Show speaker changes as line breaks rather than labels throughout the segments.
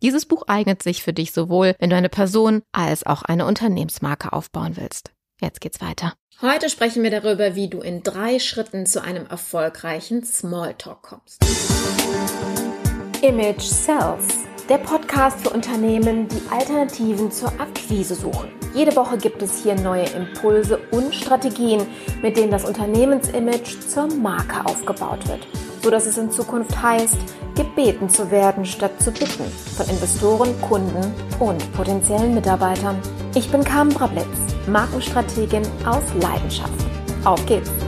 Dieses Buch eignet sich für dich sowohl, wenn du eine Person als auch eine Unternehmensmarke aufbauen willst. Jetzt geht's weiter.
Heute sprechen wir darüber, wie du in drei Schritten zu einem erfolgreichen Smalltalk kommst.
Image Sells, der Podcast für Unternehmen, die Alternativen zur Akquise suchen. Jede Woche gibt es hier neue Impulse und Strategien, mit denen das Unternehmensimage zur Marke aufgebaut wird, sodass es in Zukunft heißt, gebeten zu werden statt zu bitten von Investoren, Kunden und potenziellen Mitarbeitern. Ich bin Carmen Brablitz, Markenstrategin aus Leidenschaft. Auf geht's!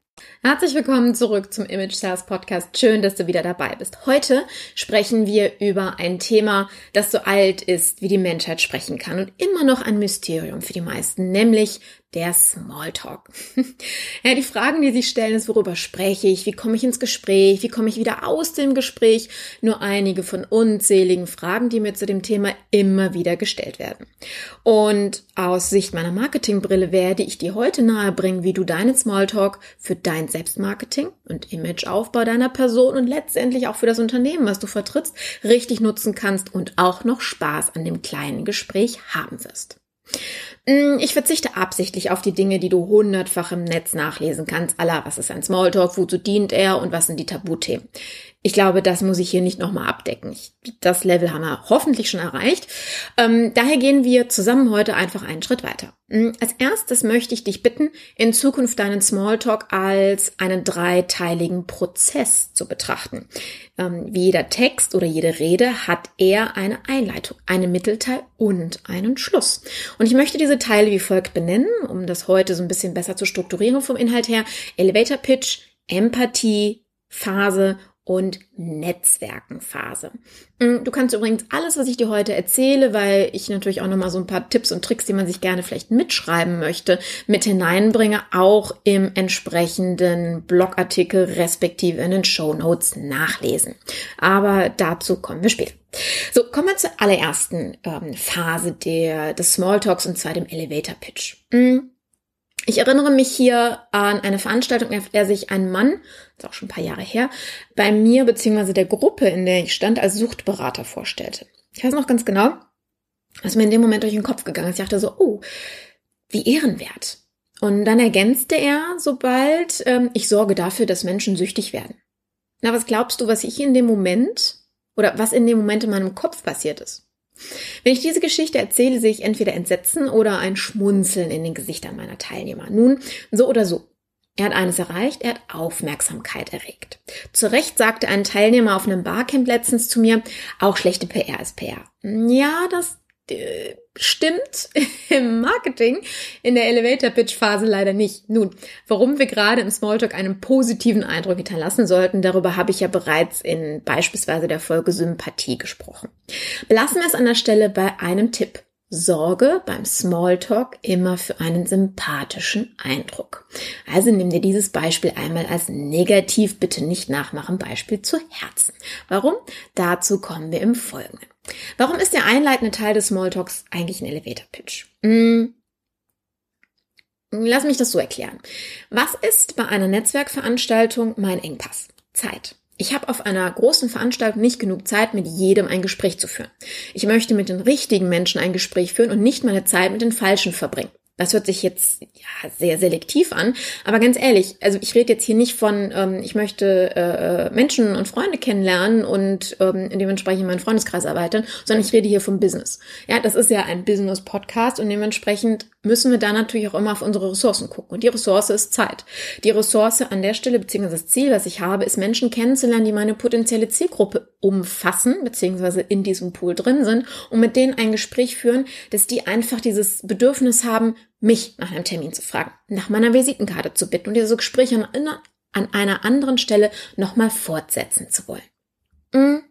Herzlich willkommen zurück zum Image Sales Podcast. Schön, dass du wieder dabei bist. Heute sprechen wir über ein Thema, das so alt ist, wie die Menschheit sprechen kann und immer noch ein Mysterium für die meisten, nämlich der Smalltalk. ja, die Fragen, die sich stellen, ist, worüber spreche ich? Wie komme ich ins Gespräch? Wie komme ich wieder aus dem Gespräch? Nur einige von unzähligen Fragen, die mir zu dem Thema immer wieder gestellt werden. Und aus Sicht meiner Marketingbrille werde ich dir heute nahebringen, wie du deinen Smalltalk für dein Selbstmarketing und Imageaufbau deiner Person und letztendlich auch für das Unternehmen, was du vertrittst, richtig nutzen kannst und auch noch Spaß an dem kleinen Gespräch haben wirst. Mm, ich verzichte absichtlich auf die Dinge, die du hundertfach im Netz nachlesen kannst. Allah, was ist ein Smalltalk, wozu dient er und was sind die Tabuthemen? Ich glaube, das muss ich hier nicht nochmal abdecken. Das Level haben wir hoffentlich schon erreicht. Ähm, daher gehen wir zusammen heute einfach einen Schritt weiter. Mm, als erstes möchte ich dich bitten, in Zukunft deinen Smalltalk als einen dreiteiligen Prozess zu betrachten. Ähm, wie jeder Text oder jede Rede hat er eine Einleitung, einen Mittelteil und einen Schluss. Und ich möchte diese Teile wie folgt benennen, um das heute so ein bisschen besser zu strukturieren vom Inhalt her. Elevator Pitch, Empathie, Phase und Netzwerkenphase. Mm, du kannst übrigens alles, was ich dir heute erzähle, weil ich natürlich auch nochmal so ein paar Tipps und Tricks, die man sich gerne vielleicht mitschreiben möchte, mit hineinbringe, auch im entsprechenden Blogartikel respektive in den Show Notes nachlesen. Aber dazu kommen wir später. So, kommen wir zur allerersten ähm, Phase der, des Smalltalks und zwar dem Elevator Pitch. Mm, ich erinnere mich hier an eine Veranstaltung, auf der sich ein Mann, ist auch schon ein paar Jahre her, bei mir bzw. der Gruppe, in der ich stand, als Suchtberater vorstellte. Ich weiß noch ganz genau, was mir in dem Moment durch den Kopf gegangen ist. Ich dachte so, oh, wie ehrenwert. Und dann ergänzte er, sobald ähm, ich sorge dafür, dass Menschen süchtig werden. Na, was glaubst du, was ich in dem Moment oder was in dem Moment in meinem Kopf passiert ist? Wenn ich diese Geschichte erzähle, sehe ich entweder Entsetzen oder ein Schmunzeln in den Gesichtern meiner Teilnehmer. Nun, so oder so. Er hat eines erreicht, er hat Aufmerksamkeit erregt. Zu Recht sagte ein Teilnehmer auf einem Barcamp letztens zu mir, auch schlechte PR ist PR. Ja, das stimmt im Marketing, in der Elevator-Pitch-Phase leider nicht. Nun, warum wir gerade im Smalltalk einen positiven Eindruck hinterlassen sollten, darüber habe ich ja bereits in beispielsweise der Folge Sympathie gesprochen. Belassen wir es an der Stelle bei einem Tipp. Sorge beim Smalltalk immer für einen sympathischen Eindruck. Also nimm dir dieses Beispiel einmal als negativ, bitte nicht nachmachen, Beispiel zu Herzen. Warum? Dazu kommen wir im Folgenden. Warum ist der einleitende Teil des Smalltalks eigentlich ein Elevator Pitch? Hm, Lass mich das so erklären. Was ist bei einer Netzwerkveranstaltung mein Engpass? Zeit. Ich habe auf einer großen Veranstaltung nicht genug Zeit, mit jedem ein Gespräch zu führen. Ich möchte mit den richtigen Menschen ein Gespräch führen und nicht meine Zeit mit den Falschen verbringen. Das hört sich jetzt ja sehr selektiv an, aber ganz ehrlich, also ich rede jetzt hier nicht von, ähm, ich möchte äh, äh, Menschen und Freunde kennenlernen und ähm, dementsprechend meinen Freundeskreis erweitern, sondern ich rede hier vom Business. Ja, das ist ja ein Business-Podcast und dementsprechend müssen wir da natürlich auch immer auf unsere Ressourcen gucken. Und die Ressource ist Zeit. Die Ressource an der Stelle, beziehungsweise das Ziel, was ich habe, ist Menschen kennenzulernen, die meine potenzielle Zielgruppe umfassen, beziehungsweise in diesem Pool drin sind und mit denen ein Gespräch führen, dass die einfach dieses Bedürfnis haben, mich nach einem Termin zu fragen, nach meiner Visitenkarte zu bitten und diese Gespräche an, an einer anderen Stelle nochmal fortsetzen zu wollen. Mhm.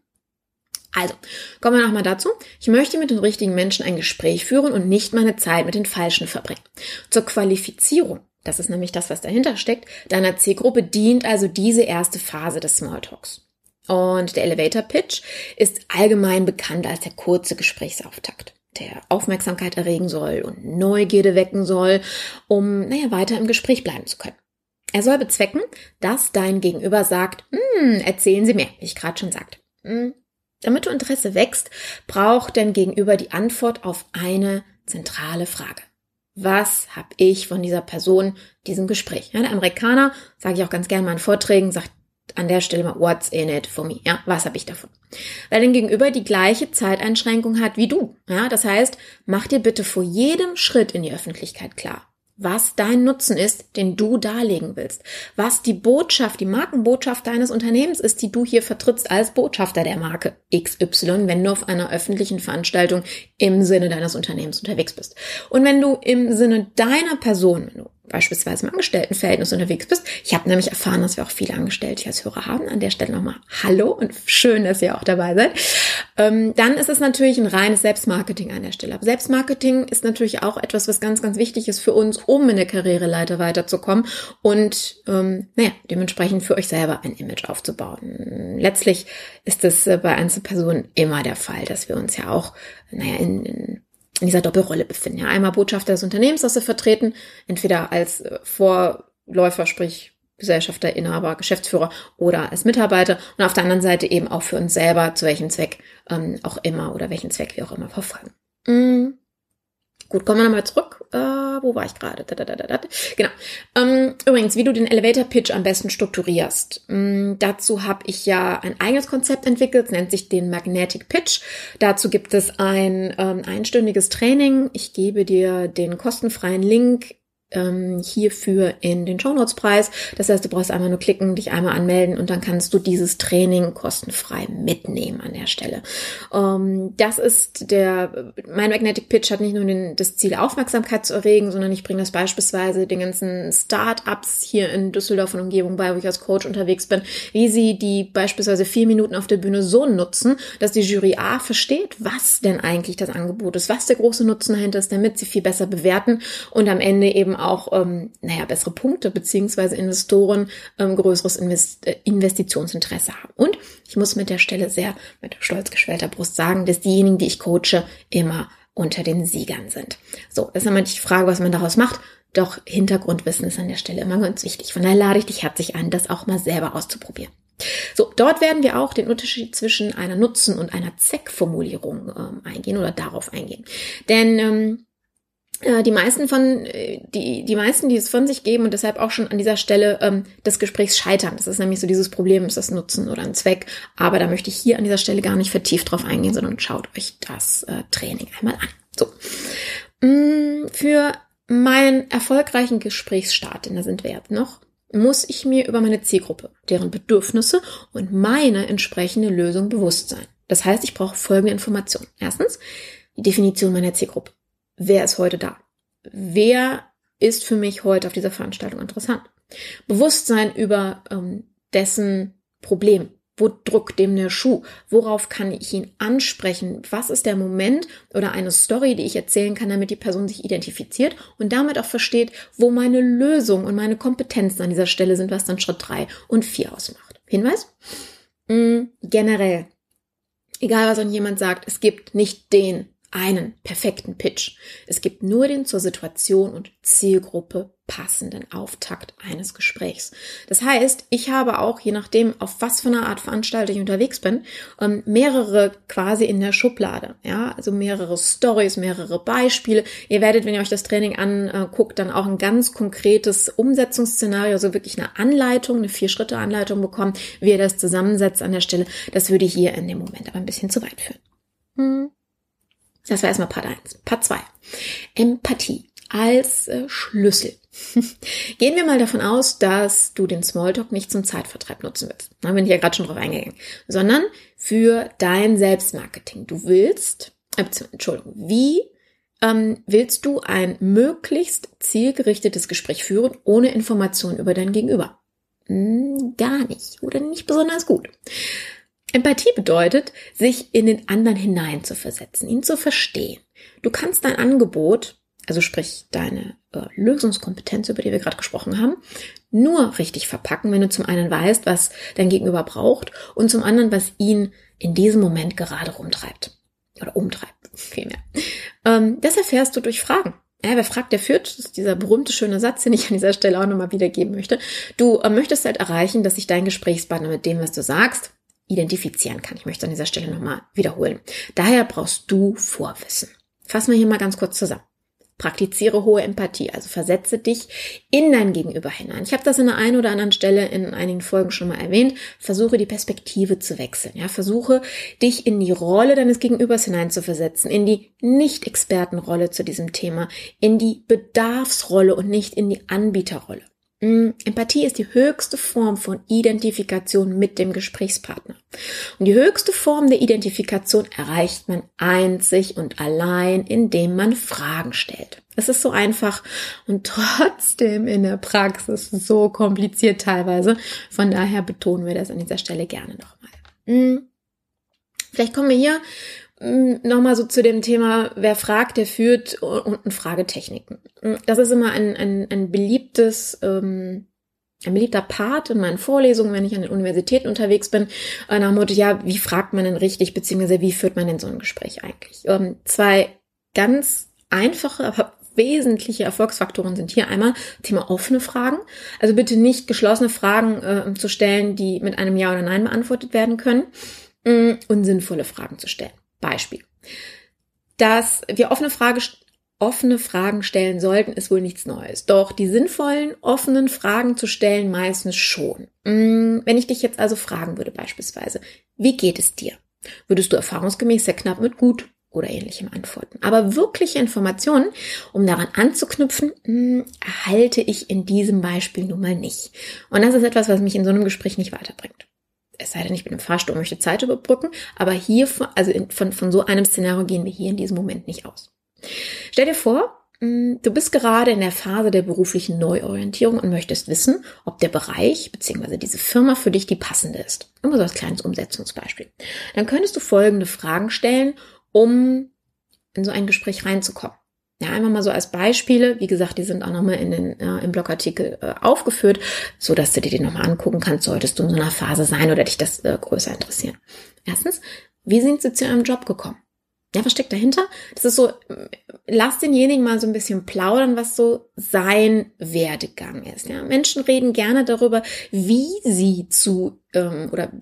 Also, kommen wir nochmal dazu. Ich möchte mit den richtigen Menschen ein Gespräch führen und nicht meine Zeit mit den Falschen verbringen. Zur Qualifizierung, das ist nämlich das, was dahinter steckt, deiner Zielgruppe dient also diese erste Phase des Smalltalks. Und der Elevator Pitch ist allgemein bekannt als der kurze Gesprächsauftakt, der Aufmerksamkeit erregen soll und Neugierde wecken soll, um, naja, weiter im Gespräch bleiben zu können. Er soll bezwecken, dass dein Gegenüber sagt, hm, erzählen Sie mir, wie ich gerade schon sagte. Hm, damit du Interesse wächst, braucht dein Gegenüber die Antwort auf eine zentrale Frage. Was habe ich von dieser Person, diesem Gespräch? Ja, der Amerikaner, sage ich auch ganz gerne mal in Vorträgen, sagt an der Stelle mal, what's in it for me? Ja, was habe ich davon? Weil dein Gegenüber die gleiche Zeiteinschränkung hat wie du. Ja, das heißt, mach dir bitte vor jedem Schritt in die Öffentlichkeit klar was dein Nutzen ist, den du darlegen willst, was die Botschaft, die Markenbotschaft deines Unternehmens ist, die du hier vertrittst als Botschafter der Marke XY, wenn du auf einer öffentlichen Veranstaltung im Sinne deines Unternehmens unterwegs bist. Und wenn du im Sinne deiner Person, wenn du beispielsweise im Angestelltenverhältnis unterwegs bist. Ich habe nämlich erfahren, dass wir auch viele Angestellte als Hörer haben. An der Stelle nochmal Hallo und schön, dass ihr auch dabei seid. Ähm, dann ist es natürlich ein reines Selbstmarketing an der Stelle. Aber Selbstmarketing ist natürlich auch etwas, was ganz, ganz wichtig ist für uns, um in der Karriereleiter weiterzukommen und ähm, naja, dementsprechend für euch selber ein Image aufzubauen. Letztlich ist es äh, bei Einzelpersonen immer der Fall, dass wir uns ja auch, naja, in, in in dieser Doppelrolle befinden. Ja, einmal Botschafter des Unternehmens, das sie vertreten, entweder als äh, Vorläufer, sprich Gesellschafter, Inhaber, Geschäftsführer oder als Mitarbeiter und auf der anderen Seite eben auch für uns selber, zu welchem Zweck ähm, auch immer oder welchen Zweck wir auch immer verfolgen. Mm. Gut, kommen wir nochmal zurück. Äh, wo war ich gerade? Genau. Ähm, übrigens, wie du den Elevator Pitch am besten strukturierst. Ähm, dazu habe ich ja ein eigenes Konzept entwickelt, nennt sich den Magnetic Pitch. Dazu gibt es ein ähm, einstündiges Training. Ich gebe dir den kostenfreien Link ähm, hierfür in den Shownotes Preis. Das heißt, du brauchst einmal nur klicken, dich einmal anmelden und dann kannst du dieses Training kostenfrei mitnehmen an der Stelle. Ähm, das ist der, mein Magnetic Pitch hat nicht nur den, das Ziel, Aufmerksamkeit zu erregen, sondern ich bringe das beispielsweise den ganzen Start-ups hier in Düsseldorf und Umgebung bei, wo ich als Coach unterwegs bin, wie sie die beispielsweise vier Minuten auf der Bühne so nutzen, dass die Jury A versteht, was denn eigentlich das Angebot ist, was der große Nutzen dahinter ist, damit sie viel besser bewerten und am Ende eben auch, ähm, naja, bessere Punkte beziehungsweise Investoren ähm, größeres Invest äh, Investitionsinteresse haben. Und ich muss mit der Stelle sehr mit stolz geschwellter Brust sagen, dass diejenigen, die ich coache, immer unter den Siegern sind. So, das ist immer die Frage, was man daraus macht. Doch Hintergrundwissen ist an der Stelle immer ganz wichtig. Von daher lade ich dich herzlich ein, das auch mal selber auszuprobieren. So, dort werden wir auch den Unterschied zwischen einer Nutzen- und einer Zweckformulierung ähm, eingehen oder darauf eingehen. Denn ähm, äh, die meisten von äh, die die meisten, die es von sich geben und deshalb auch schon an dieser Stelle ähm, des Gesprächs scheitern. Das ist nämlich so dieses Problem, ist das Nutzen oder ein Zweck. Aber da möchte ich hier an dieser Stelle gar nicht vertieft drauf eingehen, sondern schaut euch das äh, Training einmal an. So mm, für meinen erfolgreichen Gesprächsstart, denn da sind wir jetzt noch, muss ich mir über meine Zielgruppe, deren Bedürfnisse und meine entsprechende Lösung bewusst sein. Das heißt, ich brauche folgende Informationen. Erstens die Definition meiner Zielgruppe wer ist heute da? Wer ist für mich heute auf dieser Veranstaltung interessant? Bewusstsein über ähm, dessen Problem. Wo drückt dem der Schuh? Worauf kann ich ihn ansprechen? Was ist der Moment oder eine Story, die ich erzählen kann, damit die Person sich identifiziert und damit auch versteht, wo meine Lösung und meine Kompetenzen an dieser Stelle sind, was dann Schritt drei und vier ausmacht. Hinweis? Mhm, generell, egal was an jemand sagt, es gibt nicht den einen perfekten Pitch. Es gibt nur den zur Situation und Zielgruppe passenden Auftakt eines Gesprächs. Das heißt, ich habe auch, je nachdem, auf was für eine Art Veranstaltung ich unterwegs bin, ähm, mehrere quasi in der Schublade. Ja, also mehrere Stories, mehrere Beispiele. Ihr werdet, wenn ihr euch das Training anguckt, dann auch ein ganz konkretes Umsetzungsszenario, also wirklich eine Anleitung, eine Vier-Schritte-Anleitung bekommen, wie ihr das zusammensetzt an der Stelle. Das würde hier in dem Moment aber ein bisschen zu weit führen. Hm. Das war erstmal Part 1. Part 2. Empathie als äh, Schlüssel. Gehen wir mal davon aus, dass du den Smalltalk nicht zum Zeitvertreib nutzen willst. Da bin ich ja gerade schon drauf eingegangen. Sondern für dein Selbstmarketing. Du willst, äh, Entschuldigung, wie ähm, willst du ein möglichst zielgerichtetes Gespräch führen, ohne Informationen über dein Gegenüber? Hm, gar nicht oder nicht besonders gut. Empathie bedeutet, sich in den anderen hineinzuversetzen, ihn zu verstehen. Du kannst dein Angebot, also sprich deine äh, Lösungskompetenz, über die wir gerade gesprochen haben, nur richtig verpacken, wenn du zum einen weißt, was dein Gegenüber braucht und zum anderen, was ihn in diesem Moment gerade rumtreibt. Oder umtreibt, vielmehr. Ähm, das erfährst du durch Fragen. Ja, wer fragt, der führt. Das ist dieser berühmte schöne Satz, den ich an dieser Stelle auch nochmal wiedergeben möchte. Du äh, möchtest halt erreichen, dass sich dein Gesprächspartner mit dem, was du sagst, identifizieren kann. Ich möchte an dieser Stelle nochmal wiederholen. Daher brauchst du Vorwissen. Fassen wir hier mal ganz kurz zusammen. Praktiziere hohe Empathie, also versetze dich in dein Gegenüber hinein. Ich habe das an der einen oder anderen Stelle in einigen Folgen schon mal erwähnt. Versuche die Perspektive zu wechseln. Ja, versuche dich in die Rolle deines Gegenübers hineinzuversetzen, in die Nicht-Expertenrolle zu diesem Thema, in die Bedarfsrolle und nicht in die Anbieterrolle. Mm, Empathie ist die höchste Form von Identifikation mit dem Gesprächspartner. Und die höchste Form der Identifikation erreicht man einzig und allein, indem man Fragen stellt. Es ist so einfach und trotzdem in der Praxis so kompliziert teilweise. Von daher betonen wir das an dieser Stelle gerne nochmal. Mm. Vielleicht kommen wir hier nochmal so zu dem Thema, wer fragt, der führt und Fragetechniken. Das ist immer ein, ein, ein beliebtes, ähm, ein beliebter Part in meinen Vorlesungen, wenn ich an den Universitäten unterwegs bin, äh, nach dem Motto, ja, wie fragt man denn richtig, beziehungsweise wie führt man denn so ein Gespräch eigentlich? Ähm, zwei ganz einfache, aber wesentliche Erfolgsfaktoren sind hier einmal Thema offene Fragen. Also bitte nicht geschlossene Fragen äh, zu stellen, die mit einem Ja oder Nein beantwortet werden können mm, und sinnvolle Fragen zu stellen. Beispiel. Dass wir offene, Frage, offene Fragen stellen sollten, ist wohl nichts Neues. Doch die sinnvollen, offenen Fragen zu stellen meistens schon. Mm, wenn ich dich jetzt also fragen würde beispielsweise, wie geht es dir? Würdest du erfahrungsgemäß sehr knapp mit gut oder ähnlichem antworten. Aber wirkliche Informationen, um daran anzuknüpfen, mm, erhalte ich in diesem Beispiel nun mal nicht. Und das ist etwas, was mich in so einem Gespräch nicht weiterbringt es sei denn, ich bin im Fahrstuhl und möchte Zeit überbrücken, aber hier, also von, von so einem Szenario gehen wir hier in diesem Moment nicht aus. Stell dir vor, mm, Du bist gerade in der Phase der beruflichen Neuorientierung und möchtest wissen, ob der Bereich bzw. diese Firma für dich die passende ist. Immer so als kleines Umsetzungsbeispiel. Dann könntest du folgende Fragen stellen, um in so ein Gespräch reinzukommen. Ja, einmal mal so als Beispiele. Wie gesagt, die sind auch nochmal in den, äh, im Blogartikel äh, aufgeführt, so dass du dir die nochmal angucken kannst, solltest du in so einer Phase sein oder dich das äh, größer interessieren. Erstens, wie sind sie zu ihrem Job gekommen? Ja, was steckt dahinter? Das ist so, lass denjenigen mal so ein bisschen plaudern, was so sein Werdegang ist. Ja, Menschen reden gerne darüber, wie sie zu ähm, oder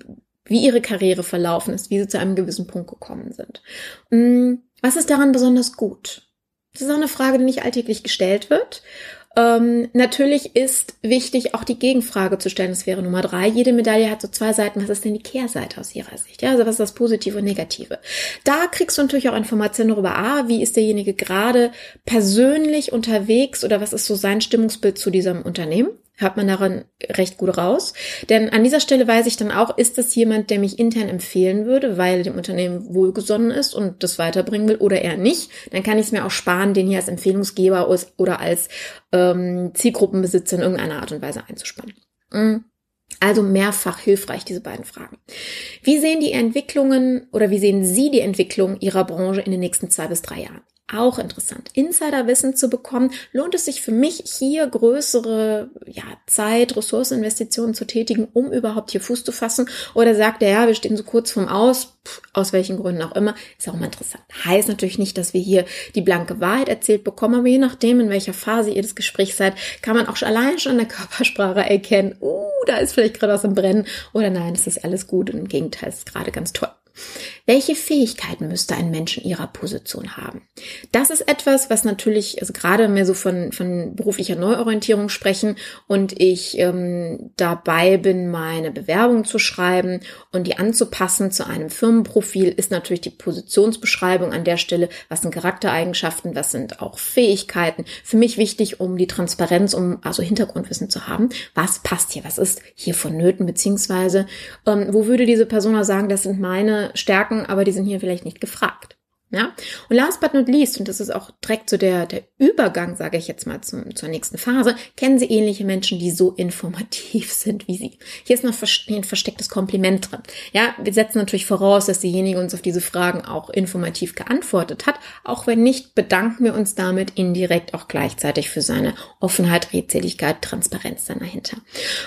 wie ihre Karriere verlaufen ist, wie sie zu einem gewissen Punkt gekommen sind. Hm, was ist daran besonders gut? Das ist auch eine Frage, die nicht alltäglich gestellt wird. Ähm, natürlich ist wichtig, auch die Gegenfrage zu stellen. Das wäre Nummer drei. Jede Medaille hat so zwei Seiten. Was ist denn die Kehrseite aus Ihrer Sicht? Ja, also was ist das Positive und Negative? Da kriegst du natürlich auch Informationen darüber, ah, wie ist derjenige gerade persönlich unterwegs oder was ist so sein Stimmungsbild zu diesem Unternehmen? Hört man daran recht gut raus. Denn an dieser Stelle weiß ich dann auch, ist das jemand, der mich intern empfehlen würde, weil dem Unternehmen wohlgesonnen ist und das weiterbringen will oder eher nicht. Dann kann ich es mir auch sparen, den hier als Empfehlungsgeber oder als ähm, Zielgruppenbesitzer in irgendeiner Art und Weise einzuspannen. Mhm. Also mehrfach hilfreich, diese beiden Fragen. Wie sehen die Entwicklungen oder wie sehen Sie die Entwicklung Ihrer Branche in den nächsten zwei bis drei Jahren? Auch interessant. Insiderwissen zu bekommen, lohnt es sich für mich hier größere ja, Zeit, Ressourceninvestitionen zu tätigen, um überhaupt hier Fuß zu fassen? Oder sagt er, ja, wir stehen so kurz vorm Aus, pff, aus welchen Gründen auch immer, ist auch mal interessant. Heißt natürlich nicht, dass wir hier die blanke Wahrheit erzählt bekommen, aber je nachdem, in welcher Phase ihr das Gespräch seid, kann man auch allein schon an der Körpersprache erkennen, uh, da ist vielleicht gerade was im Brennen oder nein, es ist alles gut und im Gegenteil, es ist gerade ganz toll. Welche Fähigkeiten müsste ein Mensch in ihrer Position haben? Das ist etwas, was natürlich, also gerade wir so von, von beruflicher Neuorientierung sprechen und ich ähm, dabei bin, meine Bewerbung zu schreiben und die anzupassen zu einem Firmenprofil, ist natürlich die Positionsbeschreibung an der Stelle, was sind Charaktereigenschaften, was sind auch Fähigkeiten. Für mich wichtig, um die Transparenz, um also Hintergrundwissen zu haben. Was passt hier? Was ist hier vonnöten? Beziehungsweise, ähm, wo würde diese Person sagen, das sind meine Stärken, aber die sind hier vielleicht nicht gefragt. Ja, und last but not least, und das ist auch direkt so der, der Übergang, sage ich jetzt mal zum, zur nächsten Phase, kennen Sie ähnliche Menschen, die so informativ sind wie Sie. Hier ist noch ein verstecktes Kompliment drin. Ja, wir setzen natürlich voraus, dass diejenige uns auf diese Fragen auch informativ geantwortet hat. Auch wenn nicht, bedanken wir uns damit indirekt auch gleichzeitig für seine Offenheit, Redseligkeit, Transparenz dann dahinter.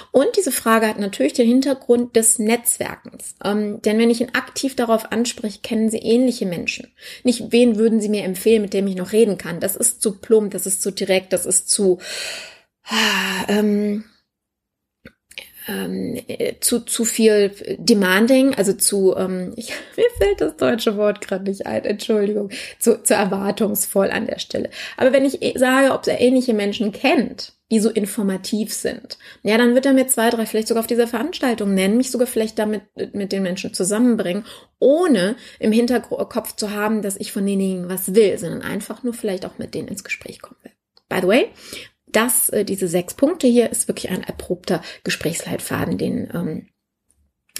Und diese Frage hat natürlich den Hintergrund des Netzwerkens. Ähm, denn wenn ich ihn aktiv darauf anspreche, kennen Sie ähnliche Menschen. Nicht, wen würden Sie mir empfehlen, mit dem ich noch reden kann? Das ist zu plump, das ist zu direkt, das ist zu, ähm, ähm, zu, zu viel demanding, also zu, ähm, ich, mir fällt das deutsche Wort gerade nicht ein, Entschuldigung, zu, zu erwartungsvoll an der Stelle. Aber wenn ich sage, ob er ähnliche Menschen kennt, die so informativ sind. Ja, dann wird er mir zwei, drei vielleicht sogar auf dieser Veranstaltung nennen, mich sogar vielleicht damit mit den Menschen zusammenbringen, ohne im Hinterkopf zu haben, dass ich von denjenigen was will, sondern einfach nur vielleicht auch mit denen ins Gespräch kommen will. By the way, das, äh, diese sechs Punkte hier ist wirklich ein erprobter Gesprächsleitfaden, den ähm,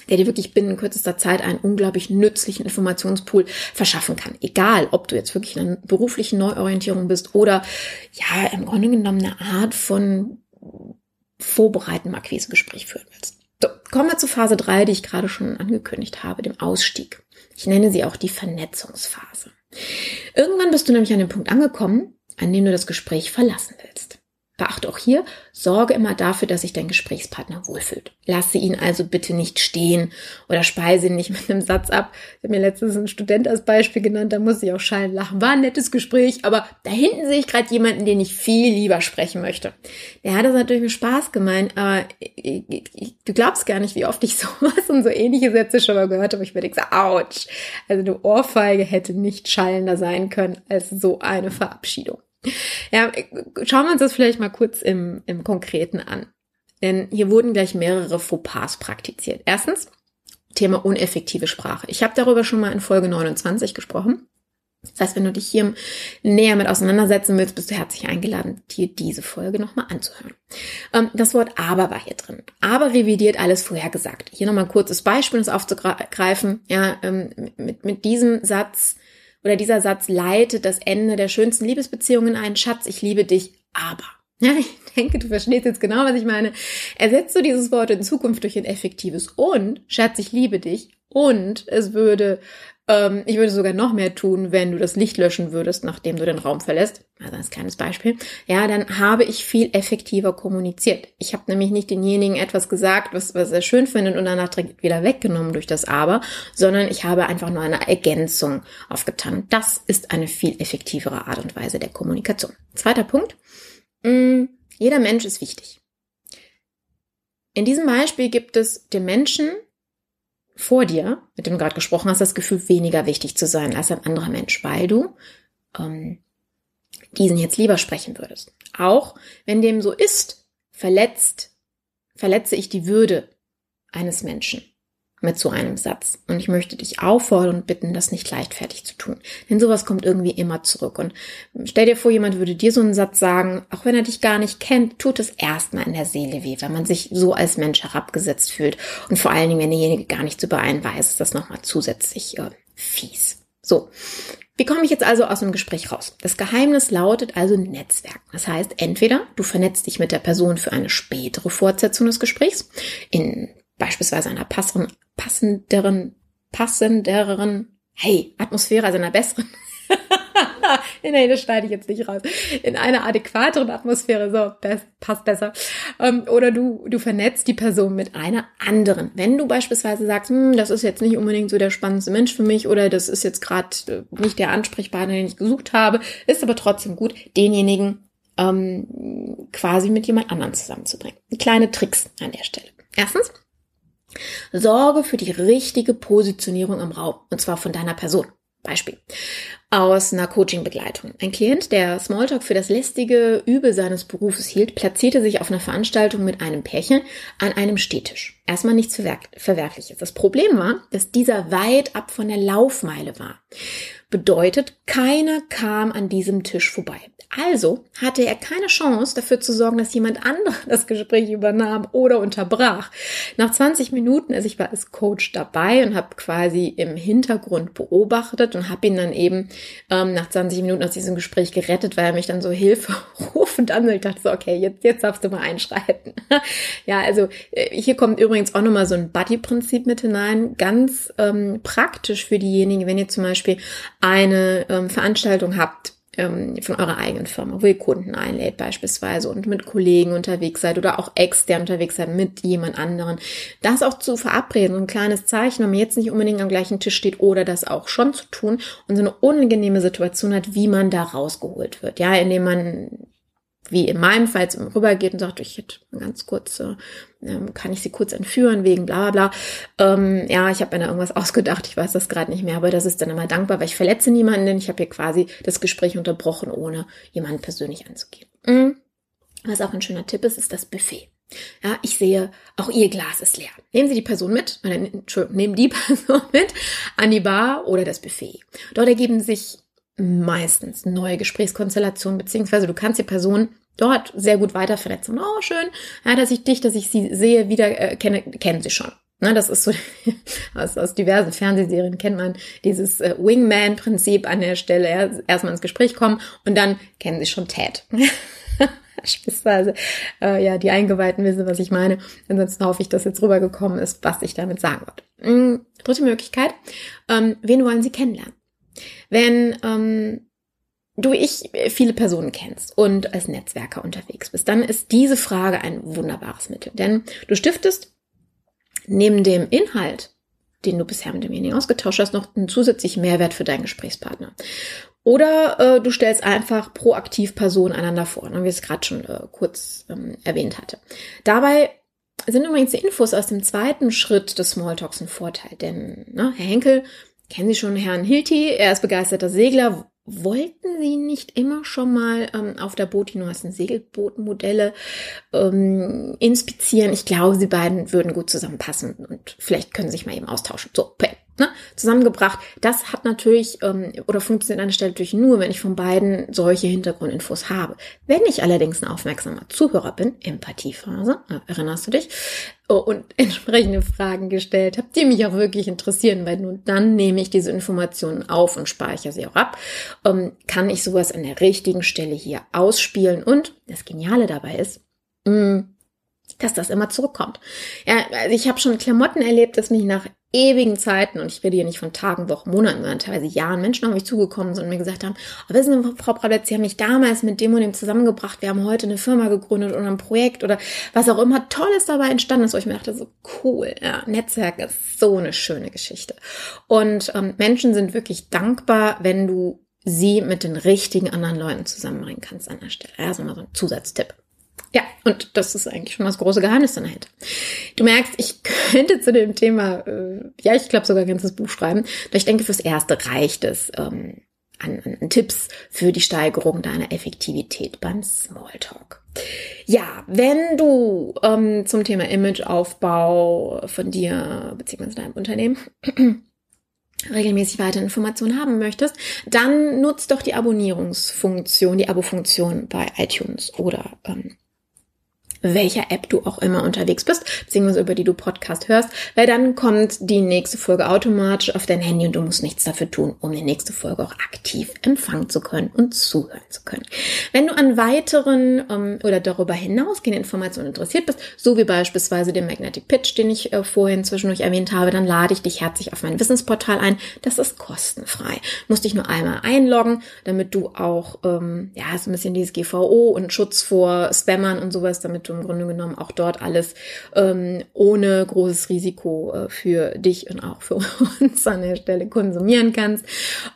der dir wirklich binnen kürzester Zeit einen unglaublich nützlichen Informationspool verschaffen kann. Egal, ob du jetzt wirklich in einer beruflichen Neuorientierung bist oder ja, im Grunde genommen eine Art von vorbereitendem Akquisegespräch führen willst. So, kommen wir zu Phase 3, die ich gerade schon angekündigt habe, dem Ausstieg. Ich nenne sie auch die Vernetzungsphase. Irgendwann bist du nämlich an dem Punkt angekommen, an dem du das Gespräch verlassen willst. Beachte auch hier, sorge immer dafür, dass sich dein Gesprächspartner wohlfühlt. Lasse ihn also bitte nicht stehen oder speise ihn nicht mit einem Satz ab. Ich habe mir letztens einen Student als Beispiel genannt, da muss ich auch schallend lachen. War ein nettes Gespräch, aber da hinten sehe ich gerade jemanden, den ich viel lieber sprechen möchte. Der hat das natürlich mit Spaß gemeint, aber du glaubst gar nicht, wie oft ich sowas und so ähnliche Sätze schon mal gehört habe. Ich mir denke, ouch. Also eine Ohrfeige hätte nicht schallender sein können als so eine Verabschiedung. Ja, schauen wir uns das vielleicht mal kurz im, im Konkreten an. Denn hier wurden gleich mehrere Fauxpas praktiziert. Erstens, Thema uneffektive Sprache. Ich habe darüber schon mal in Folge 29 gesprochen. Das heißt, wenn du dich hier näher mit auseinandersetzen willst, bist du herzlich eingeladen, dir diese Folge nochmal anzuhören. Ähm, das Wort aber war hier drin. Aber revidiert alles vorhergesagt. Hier nochmal ein kurzes Beispiel, um es aufzugreifen. Ja, ähm, mit, mit diesem Satz oder dieser Satz leitet das Ende der schönsten Liebesbeziehungen ein. Schatz, ich liebe dich, aber. Ja, ich denke, du verstehst jetzt genau, was ich meine. Ersetzt du dieses Wort in Zukunft durch ein effektives und, Schatz, ich liebe dich, und es würde ähm, ich würde sogar noch mehr tun, wenn du das Licht löschen würdest, nachdem du den Raum verlässt. Also als kleines Beispiel. Ja, dann habe ich viel effektiver kommuniziert. Ich habe nämlich nicht denjenigen etwas gesagt, was, was er schön findet und danach direkt wieder weggenommen durch das Aber, sondern ich habe einfach nur eine Ergänzung aufgetan. Das ist eine viel effektivere Art und Weise der Kommunikation. Zweiter Punkt. Mm, jeder Mensch ist wichtig. In diesem Beispiel gibt es den Menschen vor dir, mit dem du gerade gesprochen hast, das Gefühl, weniger wichtig zu sein als ein anderer Mensch, weil du ähm, diesen jetzt lieber sprechen würdest. Auch wenn dem so ist, verletzt, verletze ich die Würde eines Menschen mit so einem Satz. Und ich möchte dich auffordern und bitten, das nicht leichtfertig zu tun. Denn sowas kommt irgendwie immer zurück. Und stell dir vor, jemand würde dir so einen Satz sagen, auch wenn er dich gar nicht kennt, tut es erstmal in der Seele weh, wenn man sich so als Mensch herabgesetzt fühlt. Und vor allen Dingen, wenn derjenige gar nichts über einen weiß, ist das nochmal zusätzlich äh, fies. So. Wie komme ich jetzt also aus dem Gespräch raus? Das Geheimnis lautet also Netzwerk. Das heißt, entweder du vernetzt dich mit der Person für eine spätere Fortsetzung des Gesprächs in beispielsweise einer passeren, passenderen, passenderen, hey, Atmosphäre, also einer besseren nee, das schneide ich jetzt nicht raus. In einer adäquateren Atmosphäre, so, best, passt besser. Ähm, oder du, du vernetzt die Person mit einer anderen. Wenn du beispielsweise sagst, hm, das ist jetzt nicht unbedingt so der spannendste Mensch für mich oder das ist jetzt gerade äh, nicht der Ansprechpartner, den ich gesucht habe, ist aber trotzdem gut, denjenigen ähm, quasi mit jemand anderem zusammenzubringen. Kleine Tricks an der Stelle. Erstens, sorge für die richtige Positionierung im Raum, und zwar von deiner Person. Beispiel aus einer Coaching-Begleitung. Ein Klient, der Smalltalk für das lästige Übel seines Berufes hielt, platzierte sich auf einer Veranstaltung mit einem Pärchen an einem Stehtisch. Erstmal nichts Verwerfliches. Das Problem war, dass dieser weit ab von der Laufmeile war. Bedeutet, keiner kam an diesem Tisch vorbei. Also hatte er keine Chance dafür zu sorgen, dass jemand anderes das Gespräch übernahm oder unterbrach. Nach 20 Minuten, also ich war als Coach dabei und habe quasi im Hintergrund beobachtet und habe ihn dann eben ähm, nach 20 Minuten aus diesem Gespräch gerettet, weil er mich dann so Hilfe rufend an ich dachte so, okay, jetzt, jetzt darfst du mal einschreiten. ja, also äh, hier kommt übrigens auch nochmal so ein Buddy-Prinzip mit hinein. Ganz ähm, praktisch für diejenigen, wenn ihr zum Beispiel eine ähm, Veranstaltung habt, ähm, von eurer eigenen Firma, wo ihr Kunden einlädt beispielsweise und mit Kollegen unterwegs seid oder auch extern unterwegs seid mit jemand anderen, das auch zu verabreden, ein kleines Zeichen, wenn man jetzt nicht unbedingt am gleichen Tisch steht oder das auch schon zu tun und so eine unangenehme Situation hat, wie man da rausgeholt wird, ja, indem man wie in meinem Fall rübergeht und sagt, ich hätte ganz kurz, äh, ähm, kann ich sie kurz entführen wegen bla bla bla. Ähm, ja, ich habe mir da irgendwas ausgedacht, ich weiß das gerade nicht mehr, aber das ist dann immer dankbar, weil ich verletze niemanden, denn ich habe hier quasi das Gespräch unterbrochen, ohne jemanden persönlich anzugehen. Mhm. Was auch ein schöner Tipp ist, ist das Buffet. Ja, ich sehe, auch ihr Glas ist leer. Nehmen Sie die Person mit, Entschuldigung, nehmen die Person mit an die Bar oder das Buffet. Dort ergeben sich meistens neue Gesprächskonstellationen, beziehungsweise du kannst die Person dort sehr gut weiter vernetzen. Oh, schön, ja, dass ich dich, dass ich sie sehe, wieder äh, kenne, kennen sie schon. Ne, das ist so, aus, aus diversen Fernsehserien kennt man dieses äh, Wingman-Prinzip an der Stelle. Ja, erstmal ins Gespräch kommen und dann kennen sie schon Ted. Beispielsweise, äh, ja, die Eingeweihten wissen, was ich meine. Ansonsten hoffe ich, dass jetzt rübergekommen ist, was ich damit sagen wollte. Mhm. Dritte Möglichkeit, ähm, wen wollen Sie kennenlernen? Wenn ähm, du ich viele Personen kennst und als Netzwerker unterwegs bist, dann ist diese Frage ein wunderbares Mittel. Denn du stiftest neben dem Inhalt, den du bisher mit demjenigen ausgetauscht hast, noch einen zusätzlichen Mehrwert für deinen Gesprächspartner. Oder äh, du stellst einfach proaktiv Personen einander vor, ne, wie ich es gerade schon äh, kurz ähm, erwähnt hatte. Dabei sind übrigens die Infos aus dem zweiten Schritt des Smalltalks ein Vorteil, denn ne, Herr Henkel kennen Sie schon Herrn Hilti, er ist begeisterter Segler, Wollten Sie nicht immer schon mal ähm, auf der Botino heißen Segelbootmodelle ähm, inspizieren? Ich glaube, Sie beiden würden gut zusammenpassen und vielleicht können Sie sich mal eben austauschen. So, okay ne, zusammengebracht. Das hat natürlich ähm, oder funktioniert an der Stelle natürlich nur, wenn ich von beiden solche Hintergrundinfos habe. Wenn ich allerdings ein aufmerksamer Zuhörer bin, Empathiephase, äh, erinnerst du dich, oh, und entsprechende Fragen gestellt habe, die mich auch wirklich interessieren, weil nur dann nehme ich diese Informationen auf und speichere sie auch ab, ähm, kann ich sowas an der richtigen Stelle hier ausspielen. Und das Geniale dabei ist, mh, mm, dass das immer zurückkommt. Ja, also ich habe schon Klamotten erlebt, dass mich nach ewigen Zeiten, und ich rede hier nicht von Tagen, Wochen, Monaten, sondern teilweise Jahren, Menschen auf mich zugekommen sind und mir gesagt haben, oh, wissen Sie, Frau Prabetz, Sie haben mich damals mit dem und dem zusammengebracht, wir haben heute eine Firma gegründet oder ein Projekt oder was auch immer Tolles dabei entstanden ist, wo ich mir dachte, so cool, ja, Netzwerk ist so eine schöne Geschichte. Und ähm, Menschen sind wirklich dankbar, wenn du sie mit den richtigen anderen Leuten zusammenbringen kannst an der Stelle. Ja, so mal so ein Zusatztipp. Ja, und das ist eigentlich schon das große Geheimnis dann dahinter. Du merkst, ich könnte zu dem Thema, äh, ja, ich glaube sogar ein ganzes Buch schreiben, doch ich denke, fürs Erste reicht es ähm, an, an Tipps für die Steigerung deiner Effektivität beim Smalltalk. Ja, wenn du ähm, zum Thema Imageaufbau von dir bzw. deinem Unternehmen regelmäßig weitere Informationen haben möchtest, dann nutzt doch die Abonnierungsfunktion, die Abo-Funktion bei iTunes oder ähm, welcher App du auch immer unterwegs bist, beziehungsweise über die du Podcast hörst, weil dann kommt die nächste Folge automatisch auf dein Handy und du musst nichts dafür tun, um die nächste Folge auch aktiv empfangen zu können und zuhören zu können. Wenn du an weiteren ähm, oder darüber hinausgehenden Informationen interessiert bist, so wie beispielsweise den Magnetic Pitch, den ich äh, vorhin zwischendurch erwähnt habe, dann lade ich dich herzlich auf mein Wissensportal ein. Das ist kostenfrei. Musst dich nur einmal einloggen, damit du auch ähm, ja so ein bisschen dieses GVO und Schutz vor Spammern und sowas, damit du im Grunde genommen auch dort alles ähm, ohne großes Risiko äh, für dich und auch für uns an der Stelle konsumieren kannst.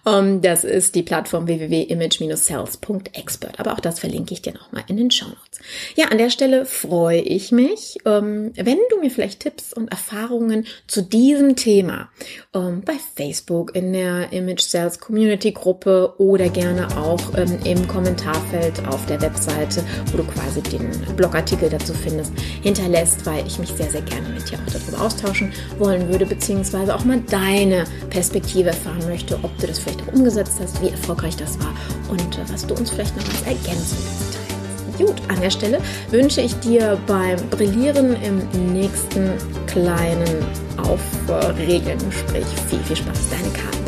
Ähm, das ist die Plattform www.image-sales.expert. Aber auch das verlinke ich dir nochmal in den Show Notes. Ja, an der Stelle freue ich mich, ähm, wenn du mir vielleicht Tipps und Erfahrungen zu diesem Thema ähm, bei Facebook in der Image Sales Community Gruppe oder gerne auch ähm, im Kommentarfeld auf der Webseite, wo du quasi den Blogartikel dazu findest, hinterlässt, weil ich mich sehr, sehr gerne mit dir auch darüber austauschen wollen würde, beziehungsweise auch mal deine Perspektive erfahren möchte, ob du das vielleicht auch umgesetzt hast, wie erfolgreich das war und äh, was du uns vielleicht noch als Ergänzung teilst. Gut, an der Stelle wünsche ich dir beim Brillieren im nächsten kleinen Aufregengespräch viel, viel Spaß. Deine Karten.